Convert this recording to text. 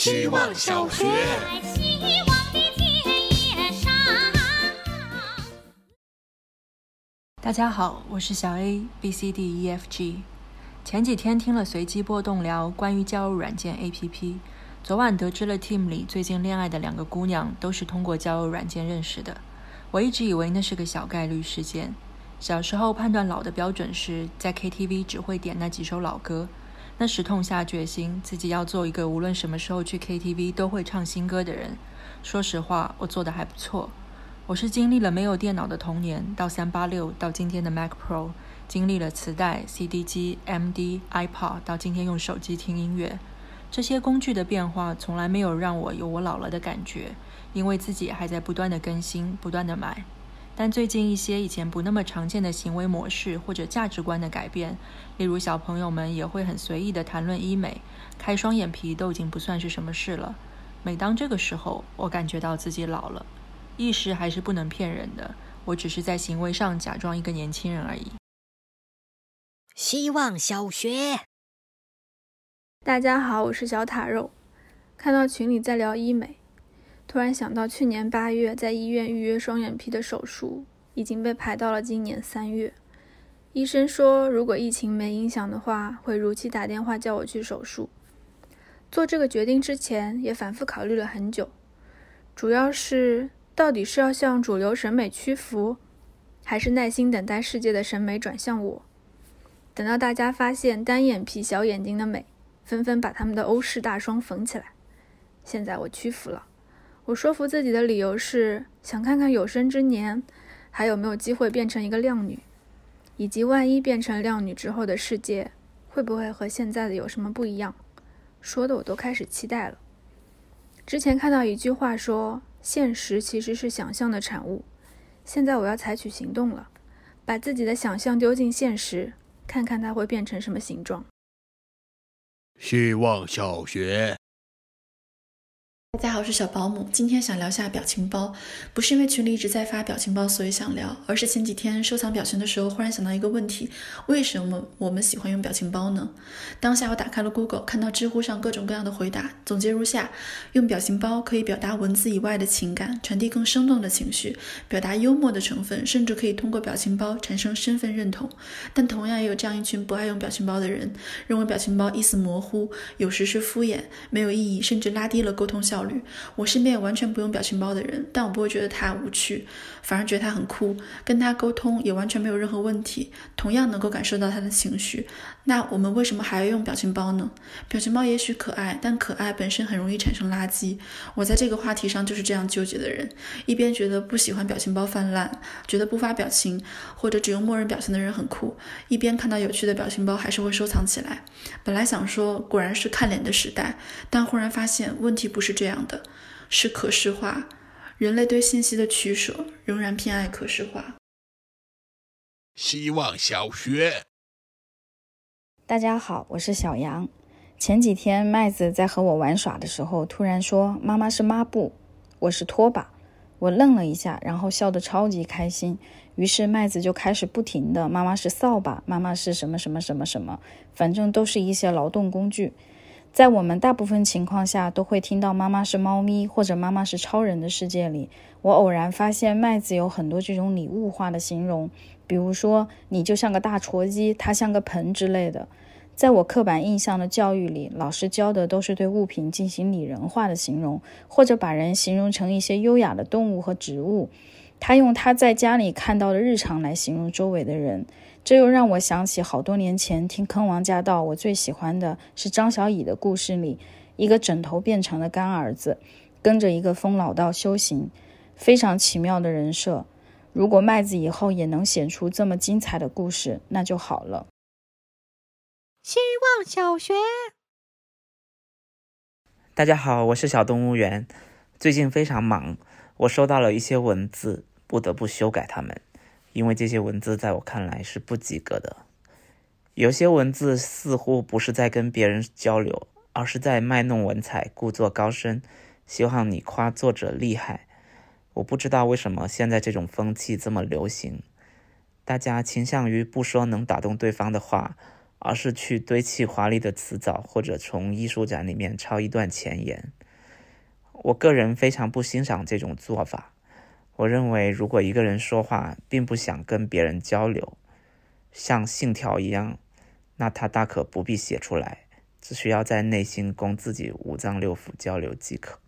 希望小学。在希望的田野上。大家好，我是小 A B C D E F G。前几天听了随机波动聊关于交友软件 A P P，昨晚得知了 Team 里最近恋爱的两个姑娘都是通过交友软件认识的。我一直以为那是个小概率事件。小时候判断老的标准是在 K T V 只会点那几首老歌，那时痛下决心自己要做一个无论什么时候去 K T V 都会唱新歌的人。说实话，我做的还不错。我是经历了没有电脑的童年，到三八六，到今天的 Mac Pro，经历了磁带、CD 机、MD、iPod，到今天用手机听音乐。这些工具的变化从来没有让我有我老了的感觉，因为自己还在不断的更新，不断的买。但最近一些以前不那么常见的行为模式或者价值观的改变，例如小朋友们也会很随意的谈论医美，开双眼皮都已经不算是什么事了。每当这个时候，我感觉到自己老了。意识还是不能骗人的，我只是在行为上假装一个年轻人而已。希望小学，大家好，我是小塔肉。看到群里在聊医美，突然想到去年八月在医院预约双眼皮的手术，已经被排到了今年三月。医生说，如果疫情没影响的话，会如期打电话叫我去手术。做这个决定之前，也反复考虑了很久，主要是到底是要向主流审美屈服，还是耐心等待世界的审美转向我？等到大家发现单眼皮小眼睛的美，纷纷把他们的欧式大双缝起来。现在我屈服了。我说服自己的理由是想看看有生之年还有没有机会变成一个靓女，以及万一变成靓女之后的世界会不会和现在的有什么不一样。说的我都开始期待了。之前看到一句话说，现实其实是想象的产物。现在我要采取行动了，把自己的想象丢进现实，看看它会变成什么形状。希望小学。大家好，我是小保姆。今天想聊下表情包，不是因为群里一直在发表情包，所以想聊，而是前几天收藏表情的时候，忽然想到一个问题：为什么我们喜欢用表情包呢？当下我打开了 Google，看到知乎上各种各样的回答，总结如下：用表情包可以表达文字以外的情感，传递更生动的情绪，表达幽默的成分，甚至可以通过表情包产生身份认同。但同样也有这样一群不爱用表情包的人，认为表情包意思模糊，有时是敷衍，没有意义，甚至拉低了沟通效我身边也完全不用表情包的人，但我不会觉得他无趣，反而觉得他很酷，跟他沟通也完全没有任何问题，同样能够感受到他的情绪。那我们为什么还要用表情包呢？表情包也许可爱，但可爱本身很容易产生垃圾。我在这个话题上就是这样纠结的人，一边觉得不喜欢表情包泛滥，觉得不发表情或者只用默认表情的人很酷，一边看到有趣的表情包还是会收藏起来。本来想说果然是看脸的时代，但忽然发现问题不是这样的，是可视化。人类对信息的取舍仍然偏爱可视化。希望小学。大家好，我是小杨。前几天麦子在和我玩耍的时候，突然说：“妈妈是抹布，我是拖把。”我愣了一下，然后笑得超级开心。于是麦子就开始不停的：“妈妈是扫把，妈妈是什么什么什么什么，反正都是一些劳动工具。”在我们大部分情况下都会听到“妈妈是猫咪”或者“妈妈是超人”的世界里，我偶然发现麦子有很多这种拟物化的形容，比如说“你就像个大戳鸡，它像个盆”之类的。在我刻板印象的教育里，老师教的都是对物品进行拟人化的形容，或者把人形容成一些优雅的动物和植物。他用他在家里看到的日常来形容周围的人，这又让我想起好多年前听《坑王驾到》，我最喜欢的是张小乙的故事里，一个枕头变成的干儿子，跟着一个疯老道修行，非常奇妙的人设。如果麦子以后也能写出这么精彩的故事，那就好了。希望小学，大家好，我是小动物园。最近非常忙，我收到了一些文字，不得不修改它们，因为这些文字在我看来是不及格的。有些文字似乎不是在跟别人交流，而是在卖弄文采，故作高深，希望你夸作者厉害。我不知道为什么现在这种风气这么流行，大家倾向于不说能打动对方的话。而是去堆砌华丽的词藻，或者从艺术展里面抄一段前言。我个人非常不欣赏这种做法。我认为，如果一个人说话并不想跟别人交流，像信条一样，那他大可不必写出来，只需要在内心供自己五脏六腑交流即可。